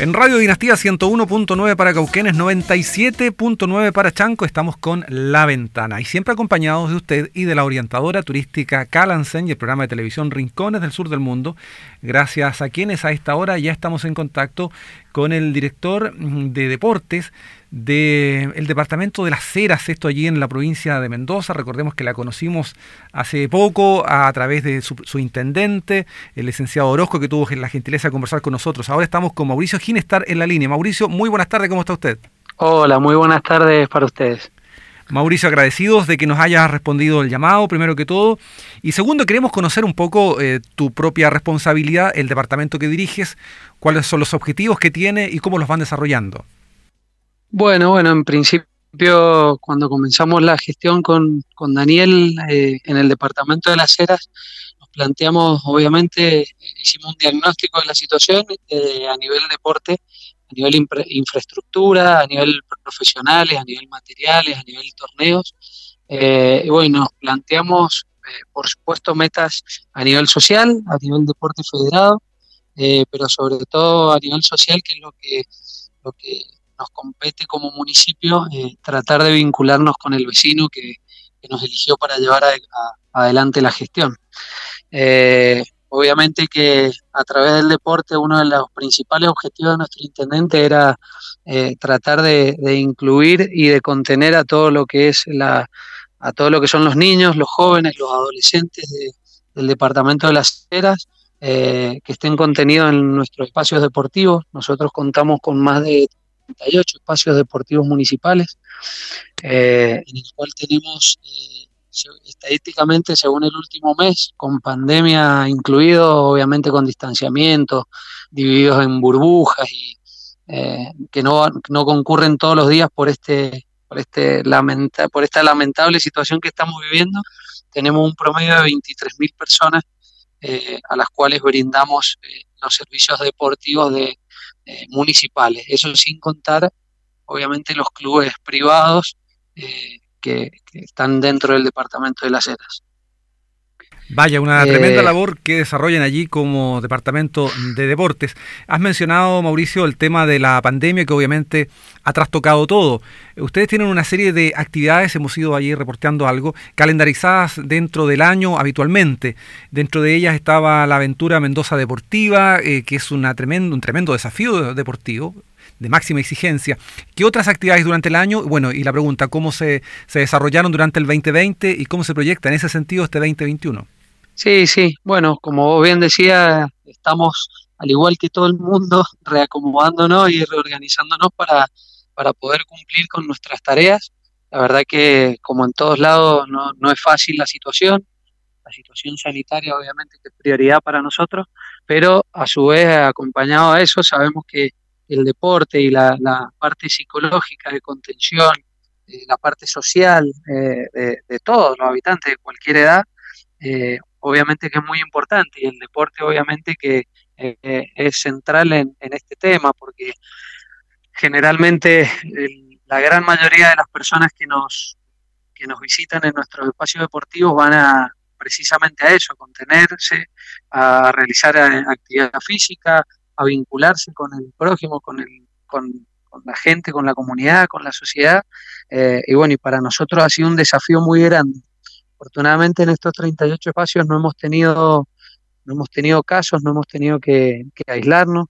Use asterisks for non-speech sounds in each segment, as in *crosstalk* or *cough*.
En Radio Dinastía 101.9 para Cauquenes, 97.9 para Chanco, estamos con La Ventana. Y siempre acompañados de usted y de la orientadora turística Calansen y el programa de televisión Rincones del Sur del Mundo, gracias a quienes a esta hora ya estamos en contacto con el director de deportes del Departamento de las Heras, esto allí en la provincia de Mendoza. Recordemos que la conocimos hace poco a, través de su, intendente, el licenciado Orozco, que tuvo la gentileza de conversar con nosotros. Ahora estamos con Mauricio Ginestar en la línea. Mauricio, muy buenas tardes, ¿cómo está usted? Hola, muy buenas tardes para ustedes. Mauricio, agradecidos de que nos hayas respondido el llamado, primero que todo. Y segundo, queremos conocer un poco eh, tu propia responsabilidad, el departamento que diriges, cuáles son los objetivos que tiene y cómo los van desarrollando. Bueno, bueno, en principio cuando comenzamos la gestión con, Daniel eh, en el departamento de las Heras, nos planteamos, obviamente, hicimos un diagnóstico de la situación eh, a nivel deporte, a nivel infraestructura, a nivel profesionales, a nivel materiales, a nivel torneos. Eh, y bueno, nos planteamos, por supuesto, metas a nivel social, a nivel deporte federado, pero sobre todo a nivel social, que es lo que, lo que nos compete como municipio eh, tratar de vincularnos con el vecino que, nos eligió para llevar adelante la gestión. Eh, obviamente que a través del deporte uno de los principales objetivos de nuestro intendente era eh, tratar de, incluir y de contener a todo lo que es la a todo lo que son los niños, los jóvenes, los adolescentes del departamento de las Heras, que estén contenidos en nuestros espacios deportivos. Nosotros contamos con más de 38 espacios deportivos municipales, eh, en el cual tenemos eh, estadísticamente, según el último mes, con pandemia incluido, obviamente con distanciamiento, divididos en burbujas y eh, que no, no concurren todos los días por este por este lamenta, por esta lamentable situación que estamos viviendo, tenemos un promedio de 23.000 personas a las cuales brindamos los servicios deportivos de, municipales. Eso sin contar, obviamente, los clubes privados eh, que, están dentro del departamento de las Heras. Vaya, una tremenda eh, labor que desarrollan allí como departamento de deportes. Has mencionado, Mauricio, el tema de la pandemia que obviamente ha trastocado todo. Ustedes tienen una serie de actividades, hemos ido allí reporteando algo, calendarizadas dentro del año habitualmente. Dentro de ellas estaba la aventura Mendoza Deportiva, eh, que es una tremendo, un tremendo desafío deportivo de máxima exigencia. ¿Qué otras actividades durante el año? Bueno, y la pregunta, ¿cómo se, se desarrollaron durante el 2020 y cómo se proyecta en ese sentido este 2021? Sí, sí, bueno, como bien decía, estamos al igual que todo el mundo *laughs* reacomodándonos y reorganizándonos para, para poder cumplir con nuestras tareas. La verdad que como en todos lados no, no es fácil la situación, la situación sanitaria obviamente que es prioridad para nosotros, pero a su vez acompañado a eso sabemos que el deporte y la, parte psicológica de contención, eh, la parte social eh, de, todos los habitantes de cualquier edad, eh, obviamente que es muy importante y el deporte obviamente que eh, eh, es central en, este tema porque generalmente la gran mayoría de las personas que nos, que nos visitan en nuestros espacios deportivos van a precisamente a eso, a contenerse, a realizar eh, actividad física, a vincularse con el prójimo, con, el, con, la gente, con la comunidad, con la sociedad. y bueno, y para nosotros ha sido un desafío muy grande Afortunadamente en estos 38 espacios no hemos tenido, no hemos tenido casos, no hemos tenido que, aislarnos.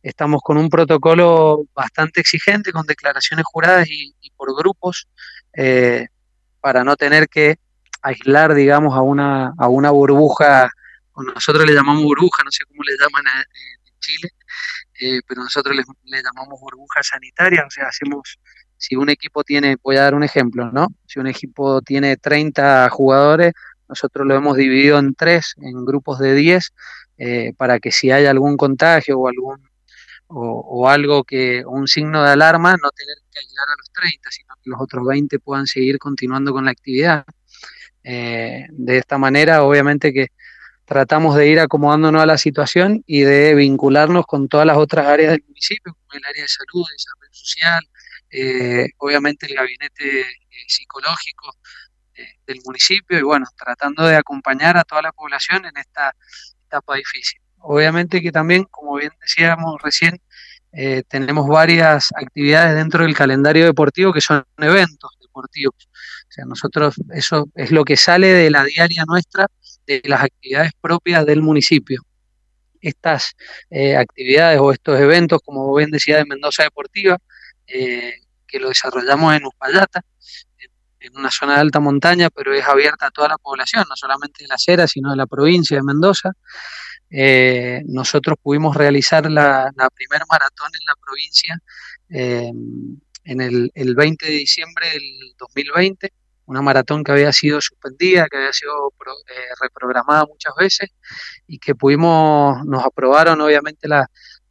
Estamos con un protocolo bastante exigente, con declaraciones juradas y, por grupos, eh, para no tener que aislar, digamos, a una, a una burbuja, nosotros le llamamos burbuja, no sé cómo le llaman en Chile, eh, pero nosotros le, le, llamamos burbuja sanitaria, o sea, hacemos si un equipo tiene, voy a dar un ejemplo, ¿no? Si un equipo tiene 30 jugadores, nosotros lo hemos dividido en tres, en grupos de 10, eh, para que si hay algún contagio o algún o, algo que, un signo de alarma, no tener que ayudar a los 30, sino que los otros 20 puedan seguir continuando con la actividad. Eh, de esta manera, obviamente que tratamos de ir acomodándonos a la situación y de vincularnos con todas las otras áreas del municipio, como el área de salud, de desarrollo social, eh, obviamente el gabinete eh, psicológico eh, del municipio y bueno, tratando de acompañar a toda la población en esta etapa difícil. Obviamente que también, como bien decíamos recién, tenemos varias actividades dentro del calendario deportivo que son eventos deportivos. O sea, nosotros, eso es lo que sale de la diaria nuestra, de las actividades propias del municipio. Estas actividades o estos eventos, como bien decía de Mendoza Deportiva, eh, que lo desarrollamos en Uspallata, en una zona de alta montaña, pero es abierta a toda la población, no solamente de la Cera, sino de la provincia de Mendoza. Eh, nosotros pudimos realizar la, la primer maratón en la provincia eh, en el, el, 20 de diciembre del 2020, una maratón que había sido suspendida, que había sido eh, reprogramada muchas veces y que pudimos, nos aprobaron obviamente la,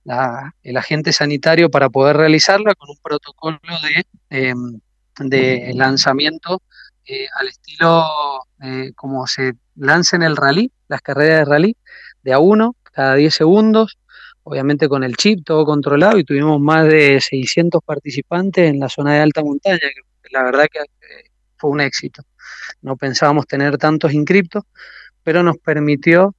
la, el agente sanitario para poder realizarla con un protocolo de, em, de lanzamiento eh, al estilo eh, como se lanza en el rally, las carreras de rally, de a uno, cada 10 segundos, obviamente con el chip todo controlado y tuvimos más de 600 participantes en la zona de alta montaña, que la verdad que eh, fue un éxito. No pensábamos tener tantos inscriptos, pero nos permitió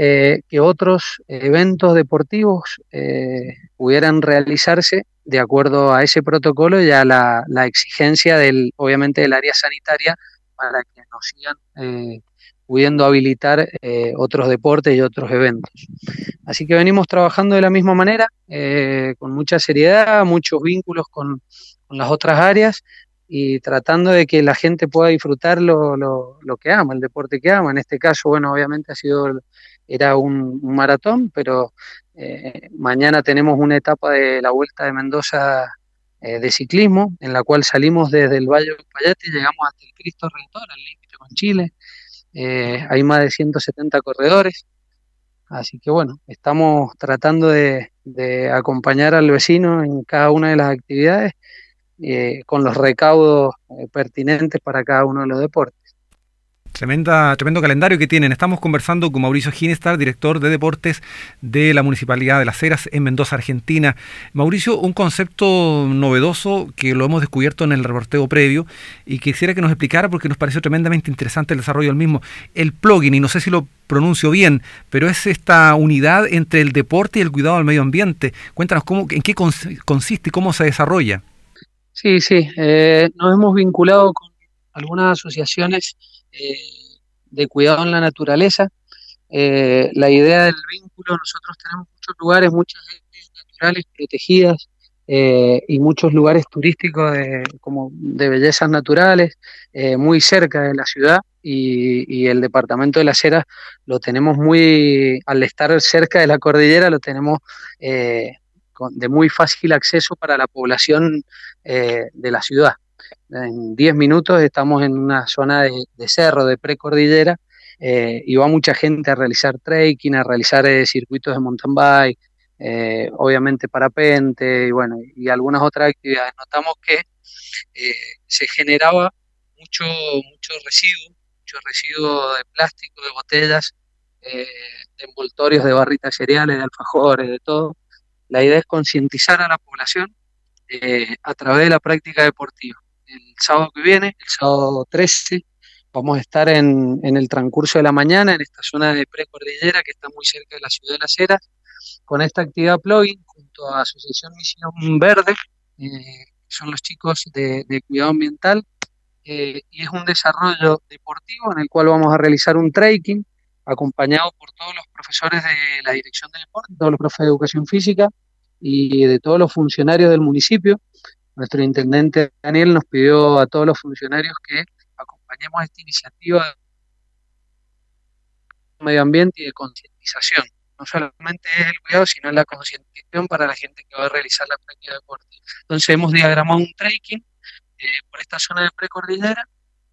eh, que otros eventos deportivos eh, pudieran realizarse de acuerdo a ese protocolo y a la, la, exigencia del, obviamente, del área sanitaria para que nos sigan eh, pudiendo habilitar eh, otros deportes y otros eventos. Así que venimos trabajando de la misma manera, eh, con mucha seriedad, muchos vínculos con, con, las otras áreas y tratando de que la gente pueda disfrutar lo, lo, lo, que ama, el deporte que ama. En este caso, bueno, obviamente ha sido, era un, maratón, pero eh, mañana tenemos una etapa de la Vuelta de Mendoza de ciclismo, en la cual salimos desde el Valle de Payate y llegamos hasta el Cristo Redentor, al límite con Chile. Eh, hay más de 170 corredores, así que bueno, estamos tratando de, de acompañar al vecino en cada una de las actividades eh, con los recaudos eh, pertinentes para cada uno de los deportes. Tremenda, tremendo calendario que tienen. Estamos conversando con Mauricio Ginestar, director de deportes de la Municipalidad de Las Heras en Mendoza, Argentina. Mauricio, un concepto novedoso que lo hemos descubierto en el reporteo previo y quisiera que nos explicara porque nos pareció tremendamente interesante el desarrollo del mismo. El plugin, y no sé si lo pronuncio bien, pero es esta unidad entre el deporte y el cuidado del medio ambiente. Cuéntanos cómo, en qué consiste y cómo se desarrolla. Sí, sí, eh, nos hemos vinculado con algunas asociaciones eh, de cuidado en la naturaleza. Eh, la idea del vínculo, nosotros tenemos muchos lugares, muchas áreas naturales protegidas eh, y muchos lugares turísticos de, como de bellezas naturales muy cerca de la ciudad y, y, el departamento de la Cera lo tenemos muy, al estar cerca de la cordillera, lo tenemos de muy fácil acceso para la población de la ciudad en 10 minutos estamos en una zona de, cerro, de precordillera, eh, y va mucha gente a realizar trekking, a realizar eh, circuitos de mountain bike, eh, obviamente parapente y bueno, y algunas otras actividades. Notamos que eh, se generaba mucho, mucho residuo, mucho residuo de plástico, de botellas, eh, de envoltorios de barritas cereales, de alfajores, de todo. La idea es concientizar a la población a través de la práctica deportiva el sábado que viene, el sábado 13, vamos a estar en, el transcurso de la mañana en esta zona de precordillera que está muy cerca de la ciudad de Las Heras, con esta actividad plugin junto a Asociación Misión Verde, eh, son los chicos de, de cuidado ambiental, eh, y es un desarrollo deportivo en el cual vamos a realizar un trekking acompañado por todos los profesores de la Dirección de Deporte, todos los profes de Educación Física y de todos los funcionarios del municipio, nuestro intendente Daniel nos pidió a todos los funcionarios que acompañemos esta iniciativa de medio ambiente y de concientización. No solamente es el cuidado, sino la concientización para la gente que va a realizar la práctica de deporte. Entonces hemos diagramado un trekking eh, por esta zona de precordillera,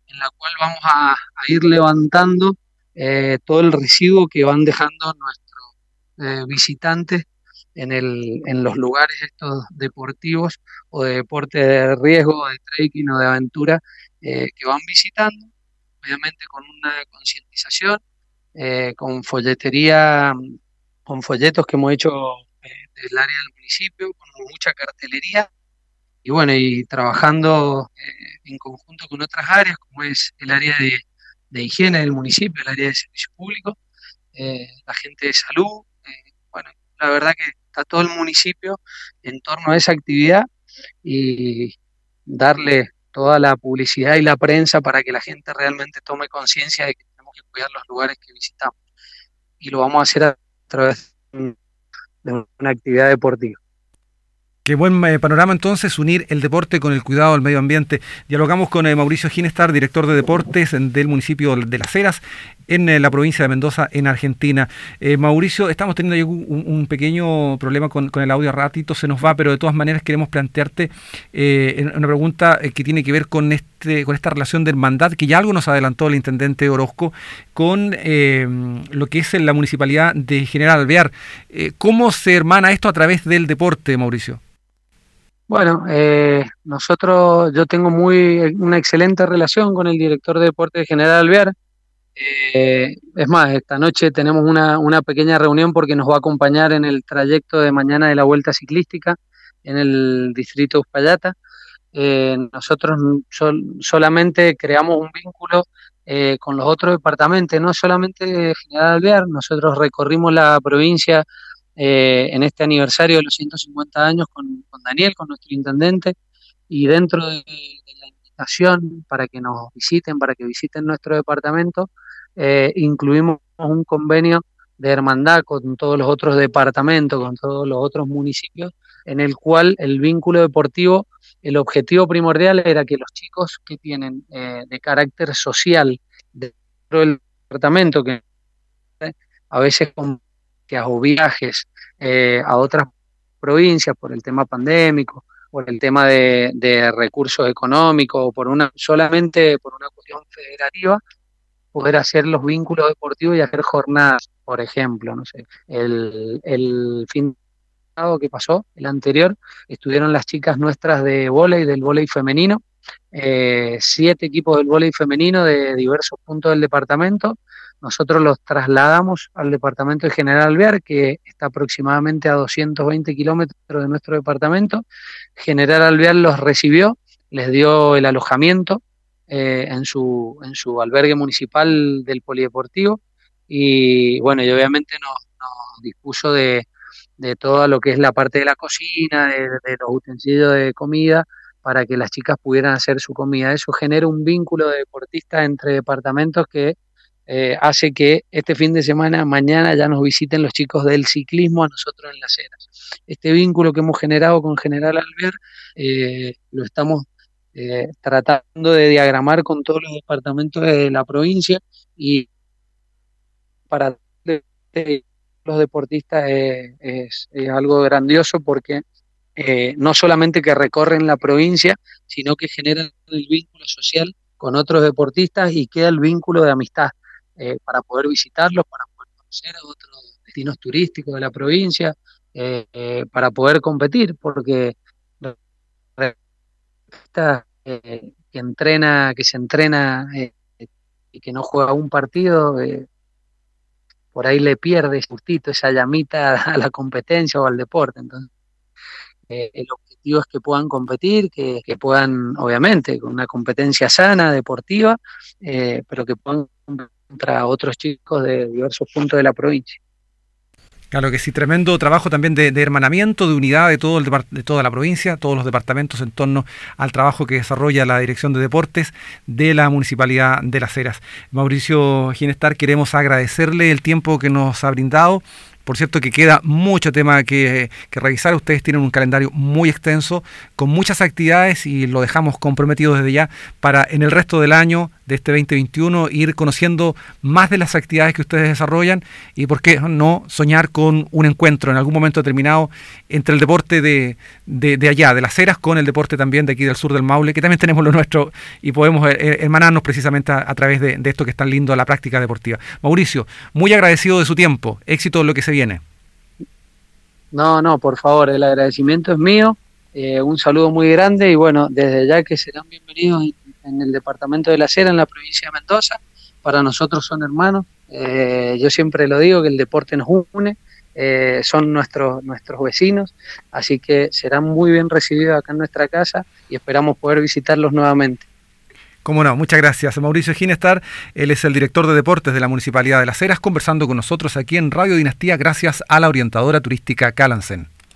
en la cual vamos a, ir levantando eh, todo el residuo que van dejando nuestros eh, visitantes en, el, en los lugares estos deportivos o de deporte de riesgo, de trekking o de aventura eh, que van visitando, obviamente con una concientización, eh, con folletería, con folletos que hemos hecho eh, del área del municipio, con mucha cartelería y bueno, y trabajando eh, en conjunto con otras áreas, como es el área de, de higiene del municipio, el área de servicio público, eh, la gente de salud, bueno, la verdad que está todo el municipio en torno a esa actividad y darle toda la publicidad y la prensa para que la gente realmente tome conciencia de que tenemos que cuidar los lugares que visitamos. Y lo vamos a hacer a través de una actividad deportiva. Qué buen eh, panorama entonces, unir el deporte con el cuidado del medio ambiente. Dialogamos con eh, Mauricio Ginestar, director de deportes del municipio de Las Heras, en eh, la provincia de Mendoza, en Argentina. Mauricio, estamos teniendo un, pequeño problema con, el audio, ratito se nos va, pero de todas maneras queremos plantearte una pregunta que tiene que ver con, este, con esta relación de hermandad, que ya algo nos adelantó el intendente Orozco, con lo que es la municipalidad de General Alvear. ¿Cómo se hermana esto a través del deporte, Mauricio? Bueno, eh, nosotros, yo tengo muy una excelente relación con el director de deporte General Alvear. Eh, es más, esta noche tenemos una, una, pequeña reunión porque nos va a acompañar en el trayecto de mañana de la vuelta ciclística en el distrito de Uspallata. Eh, nosotros solamente creamos un vínculo con los otros departamentos, no solamente General Alvear, nosotros recorrimos la provincia eh, en este aniversario de los 150 años con, Daniel, con nuestro intendente, y dentro de, la para que nos visiten, para que visiten nuestro departamento, eh, incluimos un convenio de hermandad con todos los otros departamentos, con todos los otros municipios, en el cual el vínculo deportivo, el objetivo primordial era que los chicos que tienen eh, de carácter social dentro del departamento, que a veces con viajes eh, a otras provincias por el tema pandémico, por el tema de, recursos económicos o por una solamente por una cuestión federativa, poder hacer los vínculos deportivos y hacer jornadas, por ejemplo, no sé, el, el fin que pasó, el anterior, estuvieron las chicas nuestras de vóley, del vóley femenino, eh, siete equipos del vóley femenino de diversos puntos del departamento, nosotros los trasladamos al departamento de General Alvear, que está aproximadamente a 220 kilómetros de nuestro departamento. General Alvear los recibió, les dio el alojamiento eh, en, su, en su albergue municipal del polideportivo y bueno, y obviamente nos, dispuso de, de todo lo que es la parte de la cocina, de, de, los utensilios de comida, para que las chicas pudieran hacer su comida. Eso genera un vínculo de deportistas entre departamentos que eh, hace que este fin de semana, mañana, ya nos visiten los chicos del ciclismo a nosotros en las eras. Este vínculo que hemos generado con General Alver eh, lo estamos eh, tratando de diagramar con todos los departamentos de la provincia y para los deportistas es, algo grandioso porque no solamente que recorren la provincia, sino que generan el vínculo social con otros deportistas y queda el vínculo de amistad. Eh, para poder visitarlos, para poder conocer a otros destinos turísticos de la provincia, eh, eh, para poder competir, porque que entrena, que se entrena y que no juega un partido, por ahí le pierde justito esa llamita *laughs* a la competencia o al deporte. Entonces, el objetivo es que puedan competir, que, puedan, obviamente, con una competencia sana, deportiva, pero que puedan contra otros chicos de diversos puntos de la provincia. Claro que sí, tremendo trabajo también de, hermanamiento, de unidad de, todo el, de toda la provincia, todos los departamentos en torno al trabajo que desarrolla la Dirección de Deportes de la Municipalidad de Las Heras. Mauricio Ginestar, queremos agradecerle el tiempo que nos ha brindado por cierto que queda mucho tema que, revisar. Ustedes tienen un calendario muy extenso, con muchas actividades y lo dejamos comprometido desde ya para en el resto del año de este 2021 ir conociendo más de las actividades que ustedes desarrollan y por qué no soñar con un encuentro en algún momento determinado entre el deporte de, de, allá, de las eras, con el deporte también de aquí del sur del Maule, que también tenemos lo nuestro y podemos eh, eh, hermanarnos precisamente a, través de, esto que es tan lindo, la práctica deportiva. Mauricio, muy agradecido de su tiempo, éxito en lo que se viene. No, no, por favor, el agradecimiento es mío. Eh, un saludo muy grande y bueno, desde ya que serán bienvenidos en, el departamento de La Sera, en la provincia de Mendoza. Para nosotros son hermanos. Eh, yo siempre lo digo que el deporte nos une, eh, son nuestros, nuestros vecinos, así que serán muy bien recibidos acá en nuestra casa y esperamos poder visitarlos nuevamente. Cómo no, muchas gracias. Mauricio Ginestar, él es el director de deportes de la Municipalidad de Las Heras, conversando con nosotros aquí en Radio Dinastía gracias a la orientadora turística Calansen.